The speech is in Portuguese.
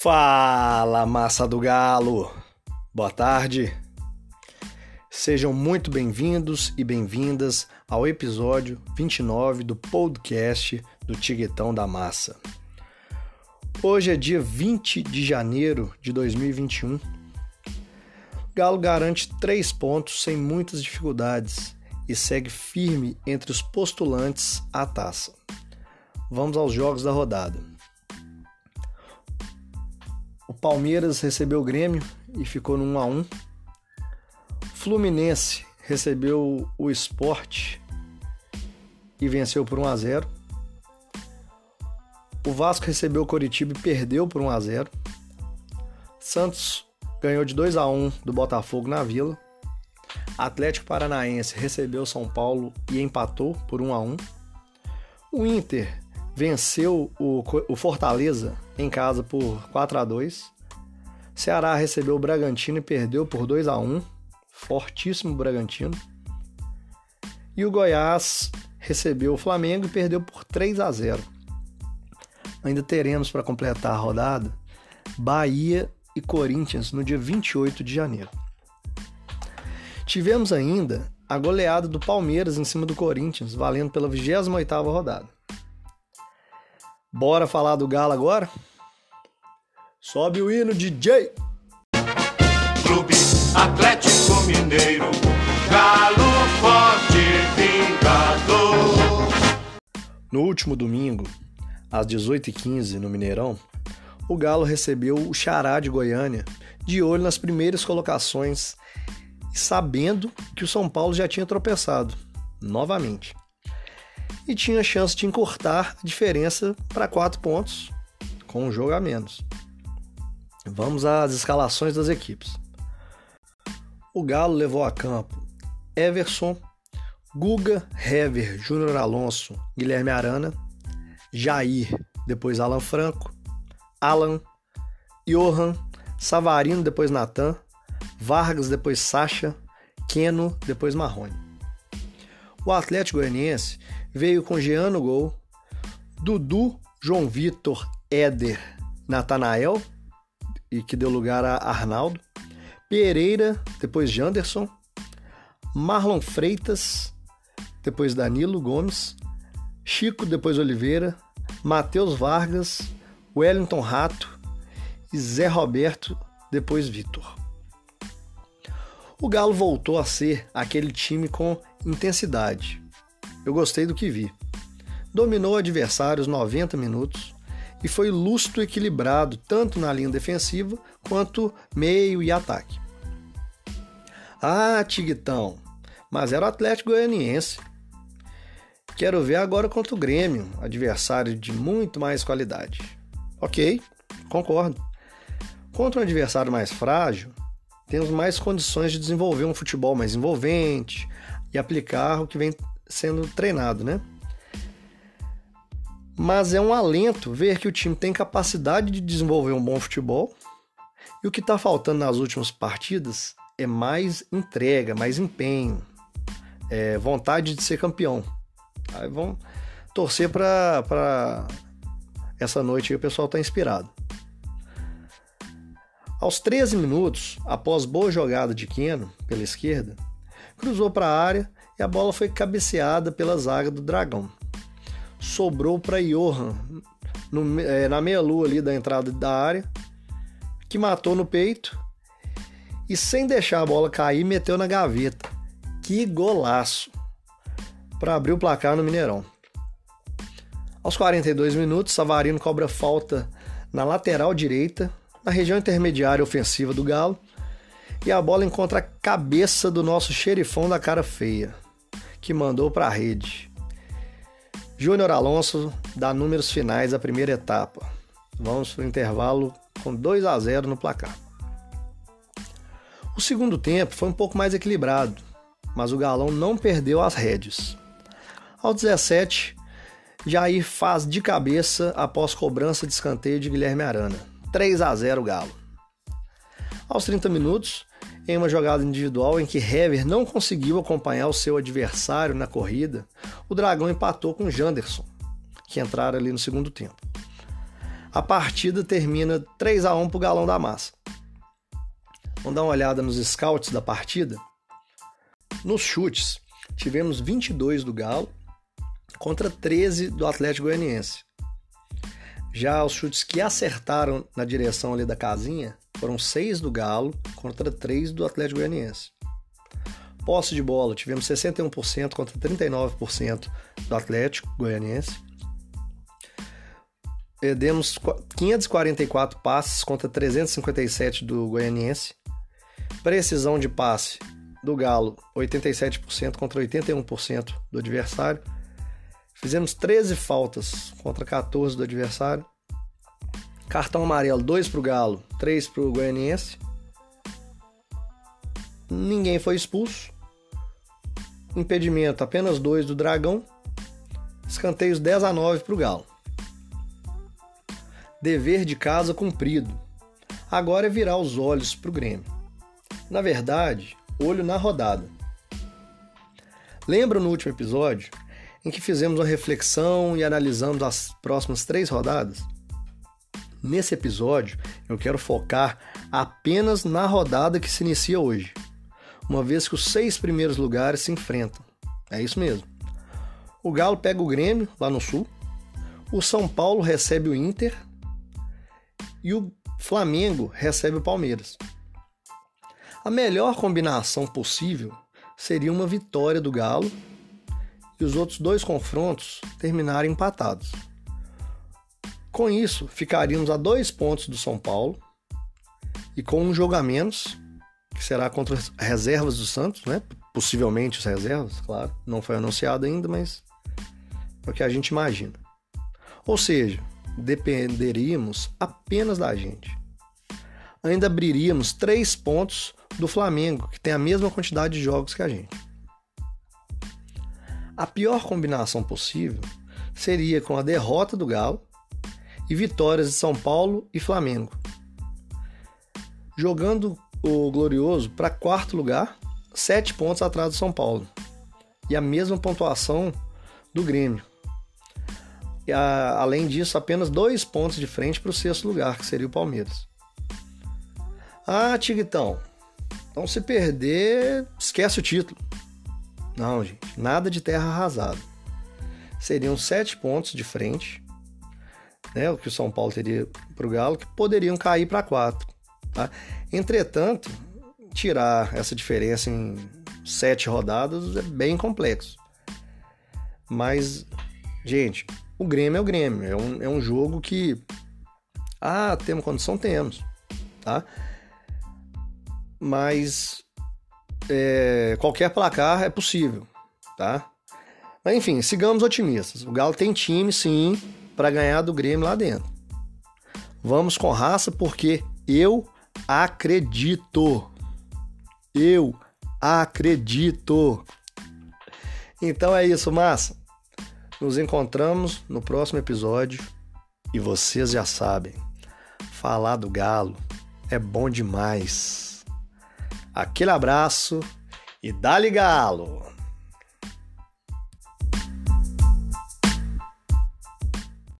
Fala, massa do galo! Boa tarde! Sejam muito bem-vindos e bem-vindas ao episódio 29 do podcast do Tiguetão da Massa. Hoje é dia 20 de janeiro de 2021. O Galo garante três pontos sem muitas dificuldades e segue firme entre os postulantes à taça. Vamos aos jogos da rodada. Palmeiras recebeu o Grêmio e ficou no 1 a 1. Fluminense recebeu o Sport e venceu por 1 a 0. O Vasco recebeu o Coritiba e perdeu por 1 a 0. Santos ganhou de 2 a 1 do Botafogo na Vila. Atlético Paranaense recebeu São Paulo e empatou por 1 a 1. O Inter venceu o, o Fortaleza em casa por 4 a 2. Ceará recebeu o Bragantino e perdeu por 2 a 1. Fortíssimo Bragantino. E o Goiás recebeu o Flamengo e perdeu por 3 a 0. Ainda teremos para completar a rodada Bahia e Corinthians no dia 28 de janeiro. Tivemos ainda a goleada do Palmeiras em cima do Corinthians, valendo pela 28ª rodada. Bora falar do Galo agora? Sobe o hino, DJ! Clube Atlético Mineiro, Galo Forte Vingador. No último domingo, às 18h15, no Mineirão, o Galo recebeu o Xará de Goiânia, de olho nas primeiras colocações e sabendo que o São Paulo já tinha tropeçado, novamente e tinha chance de encurtar a diferença para quatro pontos com um jogo a menos. Vamos às escalações das equipes. O Galo levou a campo Everson, Guga, Hever, Júnior Alonso, Guilherme Arana, Jair, depois Alan Franco, Alan, Johan, Savarino, depois Natan, Vargas, depois Sacha, Keno, depois Marrone. O Atlético Goianiense veio com Jean no gol, Dudu, João Vitor, Éder, Natanael, e que deu lugar a Arnaldo, Pereira, depois Janderson, Marlon Freitas, depois Danilo Gomes, Chico, depois Oliveira, Matheus Vargas, Wellington Rato e Zé Roberto, depois Vitor. O Galo voltou a ser aquele time com intensidade, eu gostei do que vi. Dominou adversários 90 minutos e foi lustro equilibrado tanto na linha defensiva quanto meio e ataque. Ah, Tiguitão, mas era o Atlético Goianiense. Quero ver agora contra o Grêmio, adversário de muito mais qualidade. Ok, concordo. Contra um adversário mais frágil, temos mais condições de desenvolver um futebol mais envolvente e aplicar o que vem sendo treinado, né? Mas é um alento ver que o time tem capacidade de desenvolver um bom futebol e o que está faltando nas últimas partidas é mais entrega, mais empenho, é vontade de ser campeão. Aí vão torcer para essa noite aí o pessoal está inspirado. Aos 13 minutos, após boa jogada de Keno pela esquerda, cruzou para a área e a bola foi cabeceada pela zaga do Dragão. Sobrou para Johan no, é, na meia-lua ali da entrada da área, que matou no peito e sem deixar a bola cair, meteu na gaveta. Que golaço! Para abrir o placar no Mineirão. Aos 42 minutos, Savarino cobra falta na lateral direita, na região intermediária ofensiva do Galo, e a bola encontra a cabeça do nosso xerifão da cara feia que mandou para a rede. Júnior Alonso dá números finais da primeira etapa. Vamos para o intervalo com 2 a 0 no placar. O segundo tempo foi um pouco mais equilibrado, mas o Galão não perdeu as rédeas. Aos 17, Jair faz de cabeça após cobrança de escanteio de Guilherme Arana. 3 a 0 Galo. Aos 30 minutos, em uma jogada individual em que Hever não conseguiu acompanhar o seu adversário na corrida, o Dragão empatou com Janderson, que entraram ali no segundo tempo. a partida termina 3 a 1 pro Galão da Massa. Vamos dar uma olhada nos scouts da partida. Nos chutes, tivemos 22 do Galo contra 13 do Atlético Goianiense. Já os chutes que acertaram na direção ali da casinha foram 6 do Galo contra 3 do Atlético Goianiense. Posse de bola, tivemos 61% contra 39% do Atlético Goianiense. Demos 544 passes contra 357 do Goianiense. Precisão de passe do Galo, 87% contra 81% do adversário. Fizemos 13 faltas contra 14 do adversário. Cartão amarelo, 2 para o Galo, 3 para o Goianiense. Ninguém foi expulso. Impedimento, apenas 2 do Dragão. Escanteios 10 a 9 para o Galo. Dever de casa cumprido. Agora é virar os olhos para o Grêmio. Na verdade, olho na rodada. Lembra no último episódio em que fizemos uma reflexão e analisamos as próximas três rodadas? Nesse episódio, eu quero focar apenas na rodada que se inicia hoje, uma vez que os seis primeiros lugares se enfrentam. É isso mesmo. O Galo pega o Grêmio, lá no Sul, o São Paulo recebe o Inter e o Flamengo recebe o Palmeiras. A melhor combinação possível seria uma vitória do Galo e os outros dois confrontos terminarem empatados. Com isso, ficaríamos a dois pontos do São Paulo e com um jogo a menos, que será contra as reservas do Santos, né? Possivelmente as reservas, claro. Não foi anunciado ainda, mas é o que a gente imagina. Ou seja, dependeríamos apenas da gente. Ainda abriríamos três pontos do Flamengo, que tem a mesma quantidade de jogos que a gente. A pior combinação possível seria com a derrota do Galo e vitórias de São Paulo e Flamengo, jogando o Glorioso para quarto lugar, sete pontos atrás do São Paulo, e a mesma pontuação do Grêmio, e a, além disso, apenas dois pontos de frente para o sexto lugar, que seria o Palmeiras. Ah, Tiguitão, então se perder, esquece o título. Não, gente, nada de terra arrasada. Seriam sete pontos de frente, né, o que o São Paulo teria para o Galo, que poderiam cair para quatro. Tá? Entretanto, tirar essa diferença em sete rodadas é bem complexo. Mas, gente, o Grêmio é o Grêmio. É um, é um jogo que. Ah, temos condição? Temos. Tá? Mas é, qualquer placar é possível. Tá? Mas enfim, sigamos otimistas. O Galo tem time, sim, para ganhar do Grêmio lá dentro. Vamos com raça porque eu acredito. Eu acredito. Então é isso, massa. Nos encontramos no próximo episódio e vocês já sabem, falar do galo é bom demais. Aquele abraço e dá-lhe galo!